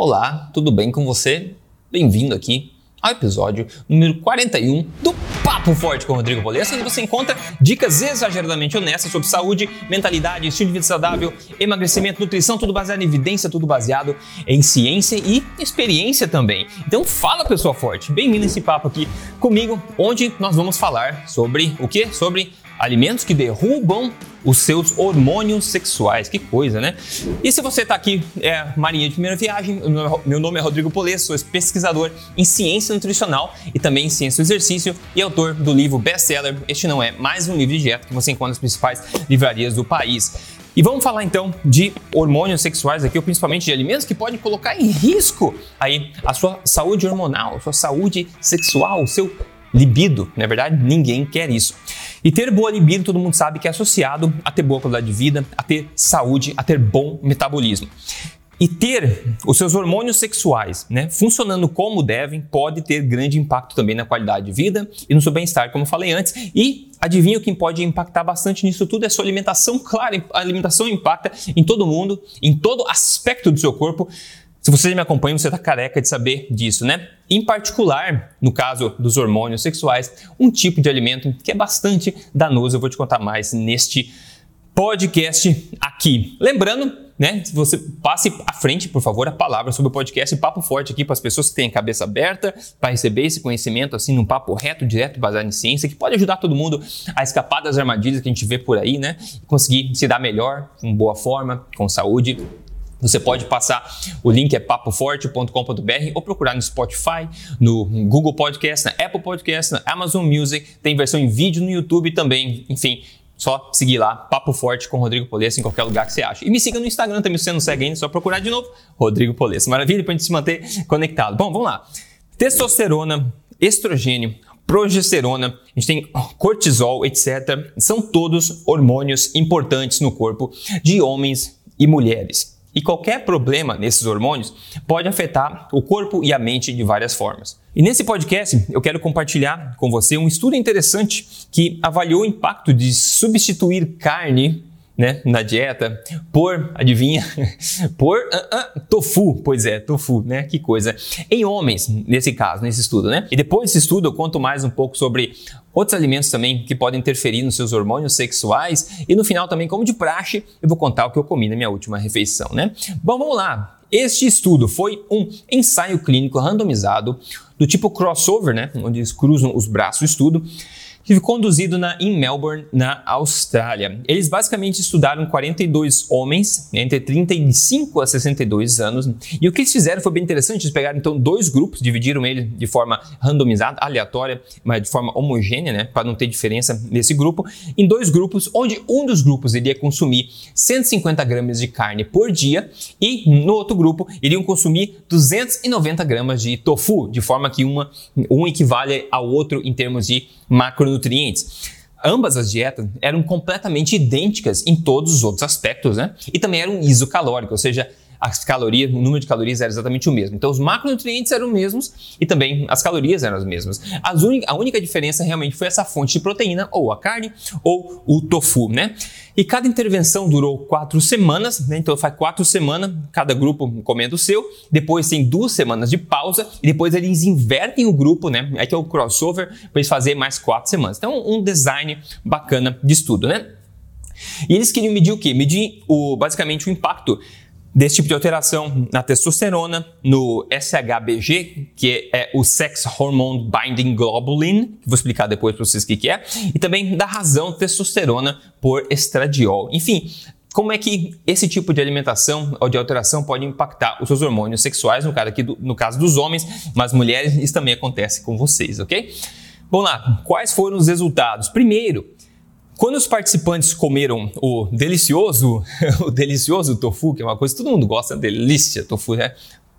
Olá, tudo bem com você? Bem-vindo aqui ao episódio número 41 do Papo Forte com Rodrigo Bolessa, onde você encontra dicas exageradamente honestas sobre saúde, mentalidade, estilo de vida saudável, emagrecimento, nutrição, tudo baseado em evidência, tudo baseado em ciência e experiência também. Então fala pessoa forte, bem-vindo a esse papo aqui comigo, onde nós vamos falar sobre o que? Sobre alimentos que derrubam os seus hormônios sexuais. Que coisa, né? E se você está aqui, é marinha de primeira viagem, meu nome é Rodrigo Polesso, sou pesquisador em ciência nutricional e também em ciência do exercício e autor do livro best-seller Este Não É Mais Um Livro de Dieta que você encontra nas principais livrarias do país. E vamos falar então de hormônios sexuais aqui, ou principalmente de alimentos que podem colocar em risco aí a sua saúde hormonal, a sua saúde sexual, o seu libido. Na é verdade, ninguém quer isso. E ter boa libido, todo mundo sabe que é associado a ter boa qualidade de vida, a ter saúde, a ter bom metabolismo. E ter os seus hormônios sexuais né, funcionando como devem pode ter grande impacto também na qualidade de vida e no seu bem-estar, como eu falei antes. E adivinha o que pode impactar bastante nisso tudo? É a sua alimentação. Claro, a alimentação impacta em todo mundo, em todo aspecto do seu corpo. Se você me acompanha, você está careca de saber disso, né? Em particular, no caso dos hormônios sexuais, um tipo de alimento que é bastante danoso. Eu vou te contar mais neste podcast aqui. Lembrando, né? Se você passe à frente, por favor, a palavra sobre o podcast Papo Forte aqui para as pessoas que têm a cabeça aberta para receber esse conhecimento assim num papo reto, direto, baseado em ciência, que pode ajudar todo mundo a escapar das armadilhas que a gente vê por aí, né? Conseguir se dar melhor, com boa forma, com saúde você pode passar, o link é papoforte.com.br ou procurar no Spotify, no Google Podcast, na Apple Podcast, na Amazon Music, tem versão em vídeo no YouTube também, enfim, só seguir lá, Papo Forte com Rodrigo Polesso em qualquer lugar que você acha. E me siga no Instagram também, se você não segue ainda, é só procurar de novo, Rodrigo Polesso. Maravilha, para a gente se manter conectado. Bom, vamos lá. Testosterona, estrogênio, progesterona, a gente tem cortisol, etc. São todos hormônios importantes no corpo de homens e mulheres. E qualquer problema nesses hormônios pode afetar o corpo e a mente de várias formas. E nesse podcast eu quero compartilhar com você um estudo interessante que avaliou o impacto de substituir carne né, na dieta por, adivinha, por uh, uh, tofu, pois é, tofu, né, que coisa, em homens, nesse caso, nesse estudo, né? E depois desse estudo eu conto mais um pouco sobre outros alimentos também que podem interferir nos seus hormônios sexuais. E no final também, como de praxe, eu vou contar o que eu comi na minha última refeição, né? Bom, vamos lá. Este estudo foi um ensaio clínico randomizado do tipo crossover, né, onde eles cruzam os braços do estudo, que conduzido na, em Melbourne, na Austrália. Eles basicamente estudaram 42 homens entre 35 a 62 anos e o que eles fizeram foi bem interessante. Eles pegaram então dois grupos, dividiram ele de forma randomizada, aleatória, mas de forma homogênea, né, para não ter diferença nesse grupo, em dois grupos, onde um dos grupos iria consumir 150 gramas de carne por dia e no outro grupo iriam consumir 290 gramas de tofu, de forma que uma, um equivale ao outro em termos de macronutrientes. Ambas as dietas eram completamente idênticas em todos os outros aspectos, né? E também eram isocalóricas, ou seja, as calorias, o número de calorias era exatamente o mesmo. Então, os macronutrientes eram os mesmos e também as calorias eram as mesmas. As a única diferença realmente foi essa fonte de proteína, ou a carne, ou o tofu, né? E cada intervenção durou quatro semanas, né? Então, faz quatro semanas, cada grupo comendo o seu. Depois tem duas semanas de pausa e depois eles invertem o grupo, né? Aí que é o crossover, para eles fazer mais quatro semanas. Então, um design bacana de estudo, né? E eles queriam medir o quê? Medir o, basicamente o impacto desse tipo de alteração na testosterona, no SHBG, que é o Sex Hormone Binding Globulin, que vou explicar depois para vocês o que, que é, e também da razão testosterona por estradiol. Enfim, como é que esse tipo de alimentação ou de alteração pode impactar os seus hormônios sexuais, no caso, aqui do, no caso dos homens, mas mulheres, isso também acontece com vocês, ok? Vamos lá, quais foram os resultados? Primeiro, quando os participantes comeram o delicioso, o delicioso tofu, que é uma coisa que todo mundo gosta, delícia, tofu, né?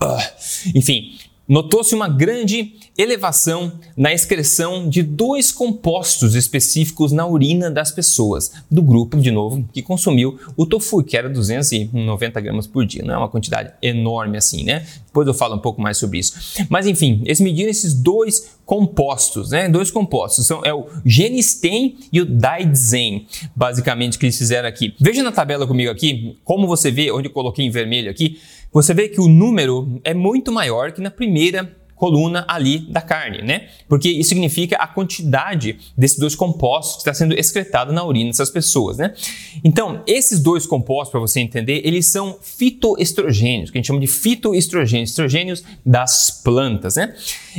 Uh, enfim, notou-se uma grande elevação na excreção de dois compostos específicos na urina das pessoas, do grupo, de novo, que consumiu o tofu, que era 290 gramas por dia. Não é uma quantidade enorme assim, né? Depois eu falo um pouco mais sobre isso. Mas enfim, eles mediram esses dois compostos, né? Dois compostos, são, é o Genistem e o Daidzen, basicamente, que eles fizeram aqui. Veja na tabela comigo aqui, como você vê, onde eu coloquei em vermelho aqui, você vê que o número é muito maior que na primeira coluna ali da carne, né? Porque isso significa a quantidade desses dois compostos que está sendo excretado na urina dessas pessoas, né? Então, esses dois compostos, para você entender, eles são fitoestrogênios, que a gente chama de fitoestrogênios, estrogênios das plantas, né?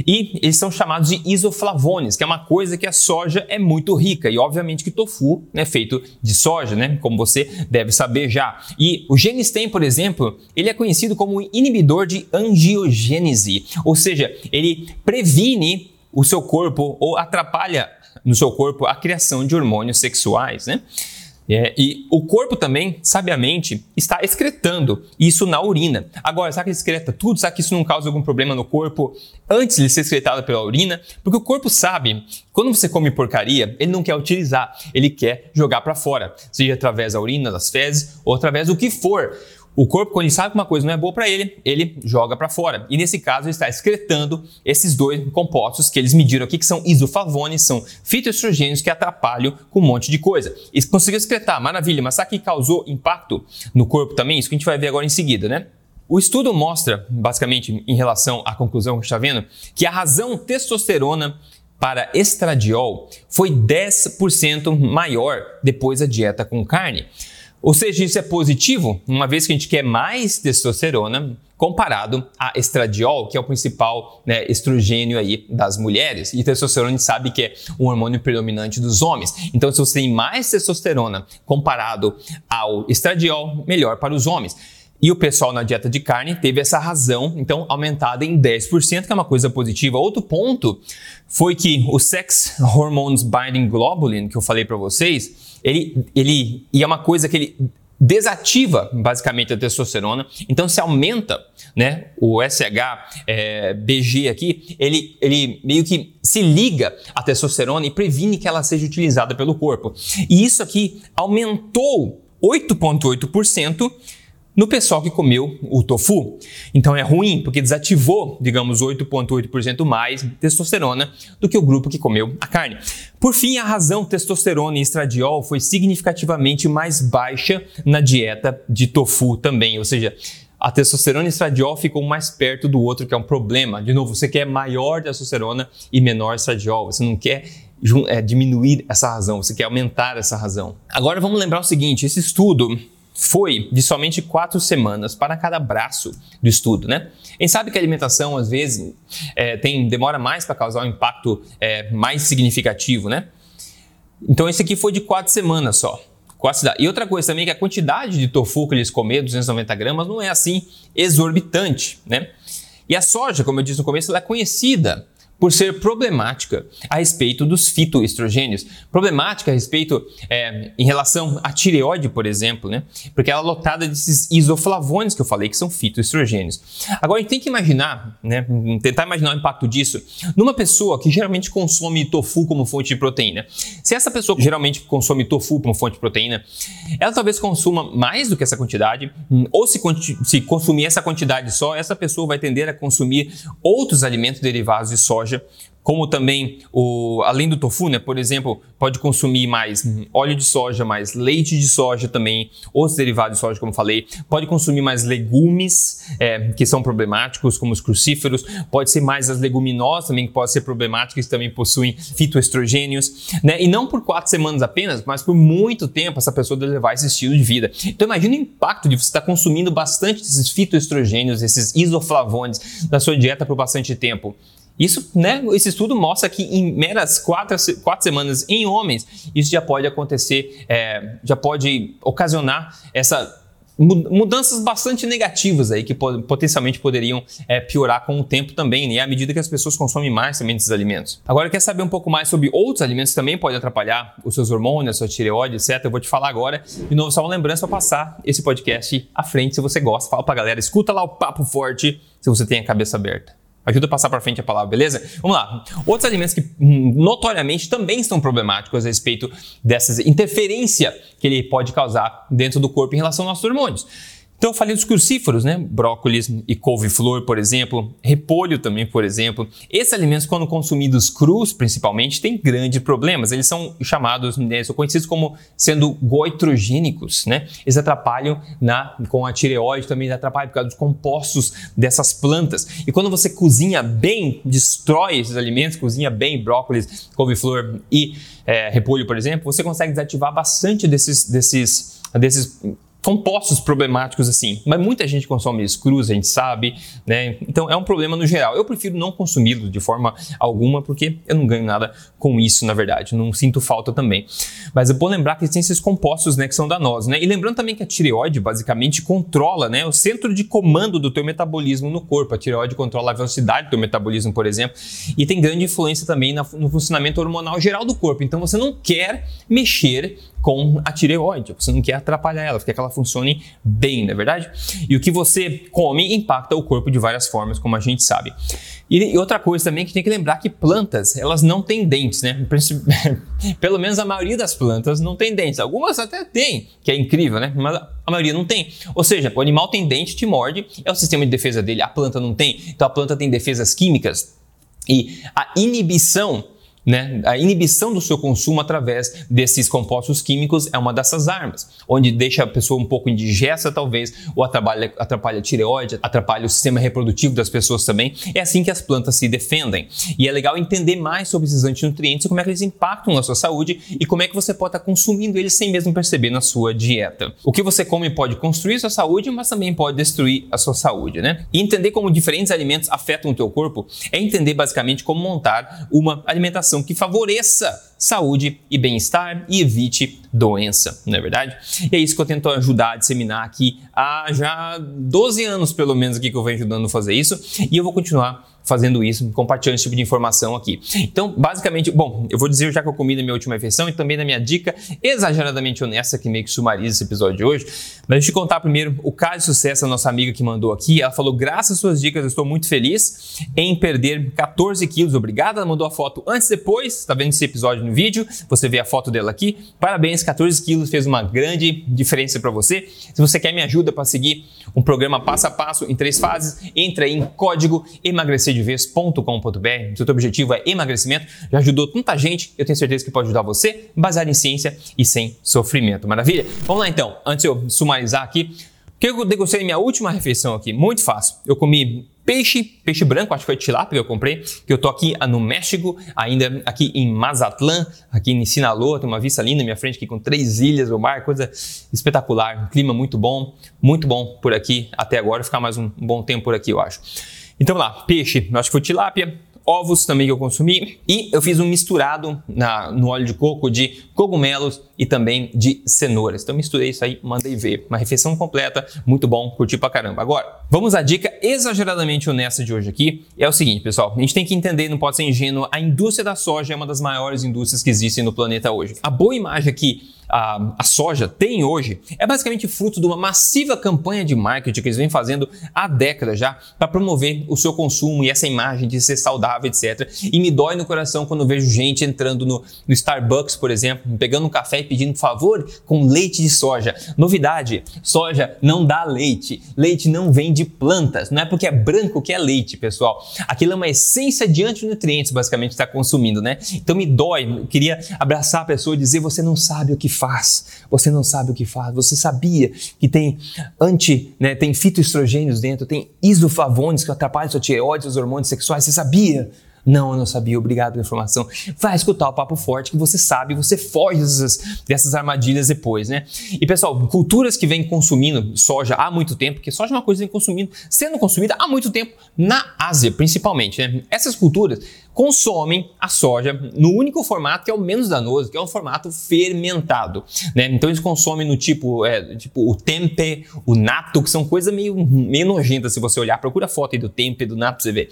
E eles são chamados de isoflavones, que é uma coisa que a soja é muito rica, e obviamente que tofu é feito de soja, né? Como você deve saber já. E o genistem, por exemplo, ele é conhecido como inibidor de angiogênese, ou ele previne o seu corpo ou atrapalha no seu corpo a criação de hormônios sexuais, né? É, e o corpo também, sabiamente, está excretando isso na urina. Agora, será que ele excreta tudo? Será que isso não causa algum problema no corpo antes de ser excretado pela urina? Porque o corpo sabe, quando você come porcaria, ele não quer utilizar, ele quer jogar para fora, seja através da urina, das fezes ou através do que for. O corpo, quando ele sabe que uma coisa não é boa para ele, ele joga para fora. E nesse caso, ele está excretando esses dois compostos que eles mediram aqui, que são isoflavones, são fitoestrogênios que atrapalham com um monte de coisa. E conseguiu excretar, maravilha, mas sabe que causou impacto no corpo também? Isso que a gente vai ver agora em seguida, né? O estudo mostra, basicamente, em relação à conclusão que a gente está vendo, que a razão testosterona para estradiol foi 10% maior depois da dieta com carne. Ou seja, isso é positivo, uma vez que a gente quer mais testosterona comparado a estradiol, que é o principal né, estrogênio aí das mulheres. E testosterona a gente sabe que é um hormônio predominante dos homens. Então, se você tem mais testosterona comparado ao estradiol, melhor para os homens. E o pessoal na dieta de carne teve essa razão, então, aumentada em 10%, que é uma coisa positiva. Outro ponto foi que o Sex Hormones Binding Globulin, que eu falei para vocês, ele, ele e é uma coisa que ele desativa basicamente a testosterona. Então, se aumenta né, o SHBG é, aqui, ele, ele meio que se liga à testosterona e previne que ela seja utilizada pelo corpo. E isso aqui aumentou 8,8% no pessoal que comeu o tofu. Então é ruim, porque desativou, digamos, 8,8% mais testosterona do que o grupo que comeu a carne. Por fim, a razão testosterona e estradiol foi significativamente mais baixa na dieta de tofu também, ou seja, a testosterona e estradiol ficam mais perto do outro, que é um problema. De novo, você quer maior testosterona e menor estradiol, você não quer é, diminuir essa razão, você quer aumentar essa razão. Agora vamos lembrar o seguinte: esse estudo foi de somente quatro semanas para cada braço do estudo, né? A sabe que a alimentação às vezes é, tem demora mais para causar um impacto é, mais significativo, né? Então esse aqui foi de quatro semanas só. E outra coisa também é que a quantidade de tofu que eles comeram, 290 gramas, não é assim exorbitante, né? E a soja, como eu disse no começo, ela é conhecida por ser problemática a respeito dos fitoestrogênios. Problemática a respeito é, em relação à tireoide, por exemplo, né? Porque ela é lotada desses isoflavones que eu falei, que são fitoestrogênios. Agora, a gente tem que imaginar, né? Tentar imaginar o impacto disso numa pessoa que geralmente consome tofu como fonte de proteína. Se essa pessoa geralmente consome tofu como fonte de proteína, ela talvez consuma mais do que essa quantidade, ou se, se consumir essa quantidade só, essa pessoa vai tender a consumir outros alimentos derivados de soja soja, como também o além do tofu, né, por exemplo, pode consumir mais óleo de soja, mais leite de soja também, os derivados de soja, como falei, pode consumir mais legumes é, que são problemáticos, como os crucíferos, pode ser mais as leguminosas também que podem ser problemáticas, que também possuem fitoestrogênios, né, e não por quatro semanas apenas, mas por muito tempo essa pessoa deve levar esse estilo de vida. Então imagine o impacto de você estar consumindo bastante desses fitoestrogênios, esses isoflavones na sua dieta por bastante tempo. Isso, né, esse estudo mostra que em meras quatro, quatro semanas em homens, isso já pode acontecer, é, já pode ocasionar essa mudanças bastante negativas aí que potencialmente poderiam é, piorar com o tempo também, né? à medida que as pessoas consomem mais também desses alimentos. Agora, quer saber um pouco mais sobre outros alimentos que também podem atrapalhar os seus hormônios, a sua tireoide, etc? Eu vou te falar agora. De novo, só uma lembrança para passar esse podcast à frente se você gosta. Fala pra galera, escuta lá o Papo Forte se você tem a cabeça aberta. Ajuda a passar para frente a palavra, beleza? Vamos lá. Outros alimentos que hum, notoriamente também são problemáticos a respeito dessa interferência que ele pode causar dentro do corpo em relação aos nossos hormônios. Então eu falei dos crucíferos, né? Brócolis e couve-flor, por exemplo, repolho também, por exemplo. Esses alimentos, quando consumidos crus, principalmente, têm grandes problemas. Eles são chamados, né, são conhecidos como sendo goitrogênicos, né? Eles atrapalham na, com a tireoide, também atrapalham por causa dos compostos dessas plantas. E quando você cozinha bem, destrói esses alimentos, cozinha bem brócolis, couve-flor e é, repolho, por exemplo, você consegue desativar bastante desses, desses, desses compostos problemáticos assim. Mas muita gente consome eles crus, a gente sabe, né? Então é um problema no geral. Eu prefiro não consumi-los de forma alguma porque eu não ganho nada com isso, na verdade. Não sinto falta também. Mas é bom lembrar que tem esses compostos, né, que são danosos, né? E lembrando também que a tireoide basicamente controla, né, o centro de comando do teu metabolismo no corpo. A tireoide controla a velocidade do teu metabolismo, por exemplo, e tem grande influência também no funcionamento hormonal geral do corpo. Então você não quer mexer com a tireoide. Você não quer atrapalhar ela, quer que ela funcione bem, não é verdade? E o que você come impacta o corpo de várias formas, como a gente sabe. E outra coisa também que tem que lembrar que plantas, elas não têm dentes, né? Pelo menos a maioria das plantas não tem dentes. Algumas até têm, que é incrível, né? Mas a maioria não tem. Ou seja, o animal tem dente, te morde, é o sistema de defesa dele, a planta não tem. Então a planta tem defesas químicas e a inibição né? A inibição do seu consumo através desses compostos químicos é uma dessas armas, onde deixa a pessoa um pouco indigesta, talvez, ou atrapalha, atrapalha a tireoide, atrapalha o sistema reprodutivo das pessoas também. É assim que as plantas se defendem. E é legal entender mais sobre esses antinutrientes como é que eles impactam na sua saúde e como é que você pode estar consumindo eles sem mesmo perceber na sua dieta. O que você come pode construir sua saúde, mas também pode destruir a sua saúde, né? E entender como diferentes alimentos afetam o teu corpo é entender basicamente como montar uma alimentação alimentação que favoreça saúde e bem-estar e evite doença, não é verdade? E é isso que eu tento ajudar a disseminar aqui há já 12 anos, pelo menos, aqui que eu venho ajudando a fazer isso, e eu vou continuar fazendo isso, compartilhando esse tipo de informação aqui. Então, basicamente, bom, eu vou dizer já que eu comi na minha última refeição e também na minha dica exageradamente honesta, que meio que sumariza esse episódio de hoje. Mas deixa eu contar primeiro o caso de sucesso da nossa amiga que mandou aqui. Ela falou: graças às suas dicas, eu estou muito feliz em perder 14 quilos. Obrigada. Ela mandou a foto antes e depois. Está vendo esse episódio no vídeo? Você vê a foto dela aqui. Parabéns, 14 quilos fez uma grande diferença para você. Se você quer me ajuda para seguir um programa passo a passo em três fases, entra em código emagrecer emagrecerdevez.com.br. Se o teu objetivo é emagrecimento, já ajudou tanta gente, eu tenho certeza que pode ajudar você, baseado em ciência e sem sofrimento. Maravilha? Vamos lá então, antes de eu sumarizar aqui, o que eu degustei na minha última refeição aqui? Muito fácil. Eu comi peixe, peixe branco, acho que foi tilápia que eu comprei, que eu tô aqui no México, ainda aqui em Mazatlán, aqui em Sinaloa, tem uma vista linda na minha frente aqui com três ilhas, o mar, coisa espetacular, um clima muito bom, muito bom por aqui até agora, ficar mais um bom tempo por aqui, eu acho. Então lá, peixe, acho que foi tilápia, ovos também que eu consumi e eu fiz um misturado na, no óleo de coco de cogumelos e também de cenouras. Então misturei isso aí, mandei ver. Uma refeição completa, muito bom, curti pra caramba. Agora, vamos à dica exageradamente honesta de hoje aqui. É o seguinte, pessoal, a gente tem que entender, não pode ser ingênuo, a indústria da soja é uma das maiores indústrias que existem no planeta hoje. A boa imagem aqui a, a, soja tem hoje é basicamente fruto de uma massiva campanha de marketing que eles vêm fazendo há décadas já para promover o seu consumo e essa imagem de ser saudável, etc. E me dói no coração quando vejo gente entrando no, no Starbucks, por exemplo, pegando um café e pedindo favor com leite de soja. Novidade: soja não dá leite. Leite não vem de plantas. Não é porque é branco que é leite, pessoal. Aquilo é uma essência de antinutrientes, basicamente, que está consumindo, né? Então me dói. Eu queria abraçar a pessoa e dizer: você não sabe o que faz, você não sabe o que faz, você sabia que tem anti, né, tem fitoestrogênios dentro, tem isoflavones que atrapalham sua tireoide, os hormônios sexuais, você sabia? Não, eu não sabia, obrigado pela informação. Vai escutar o Papo Forte que você sabe, você foge dessas, dessas armadilhas depois, né? E pessoal, culturas que vêm consumindo soja há muito tempo, porque soja é uma coisa que vem consumindo, sendo consumida há muito tempo na Ásia, principalmente, né? Essas culturas consomem a soja no único formato que é o menos danoso, que é o formato fermentado. Né? Então eles consomem no tipo, é, tipo o tempe, o nato, que são coisas meio, meio nojentas se você olhar. Procura a foto aí do tempe, do nato, pra você ver.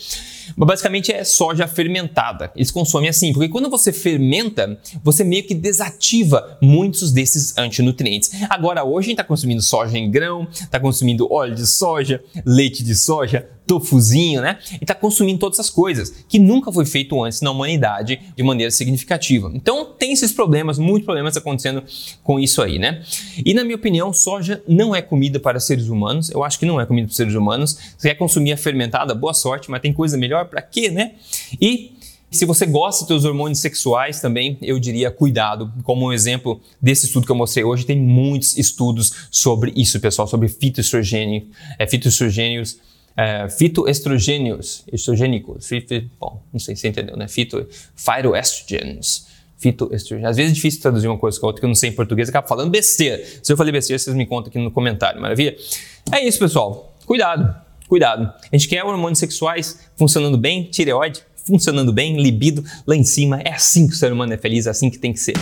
Mas basicamente é soja fermentada. Eles consomem assim, porque quando você fermenta, você meio que desativa muitos desses antinutrientes. Agora, hoje a gente está consumindo soja em grão, está consumindo óleo de soja, leite de soja, tofuzinho, né? E está consumindo todas essas coisas, que nunca foi feito antes na humanidade de maneira significativa. Então tem esses problemas, muitos problemas acontecendo com isso aí, né? E na minha opinião, soja não é comida para seres humanos. Eu acho que não é comida para seres humanos. Se quer consumir a fermentada, boa sorte, mas tem coisa melhor para quê, né? E se você gosta dos hormônios sexuais também, eu diria cuidado. Como um exemplo desse estudo que eu mostrei hoje, tem muitos estudos sobre isso, pessoal, sobre fitoestrogênio, é, fitoestrogênios, é, fitoestrogênios, estrogênicos, fito, bom, não sei se você entendeu, né? Fito, phytoestrogens, fitoestrogênios. Às vezes é difícil traduzir uma coisa com a outra que eu não sei em português, acaba falando besteira. Se eu falei besteira, vocês me contam aqui no comentário, maravilha? É isso, pessoal. Cuidado, cuidado. A gente quer hormônios sexuais funcionando bem, tireoide, funcionando bem, libido lá em cima. É assim que o ser humano é feliz, é assim que tem que ser.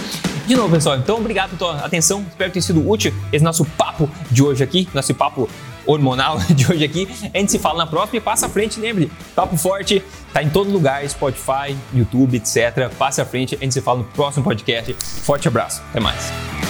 De novo, pessoal, então obrigado pela atenção. Espero ter sido útil esse nosso papo de hoje aqui, nosso papo hormonal de hoje aqui. A gente se fala na próxima e passa à frente, lembre, Papo Forte tá em todo lugar, Spotify, YouTube, etc. Passa à frente, a gente se fala no próximo podcast. Forte abraço, até mais.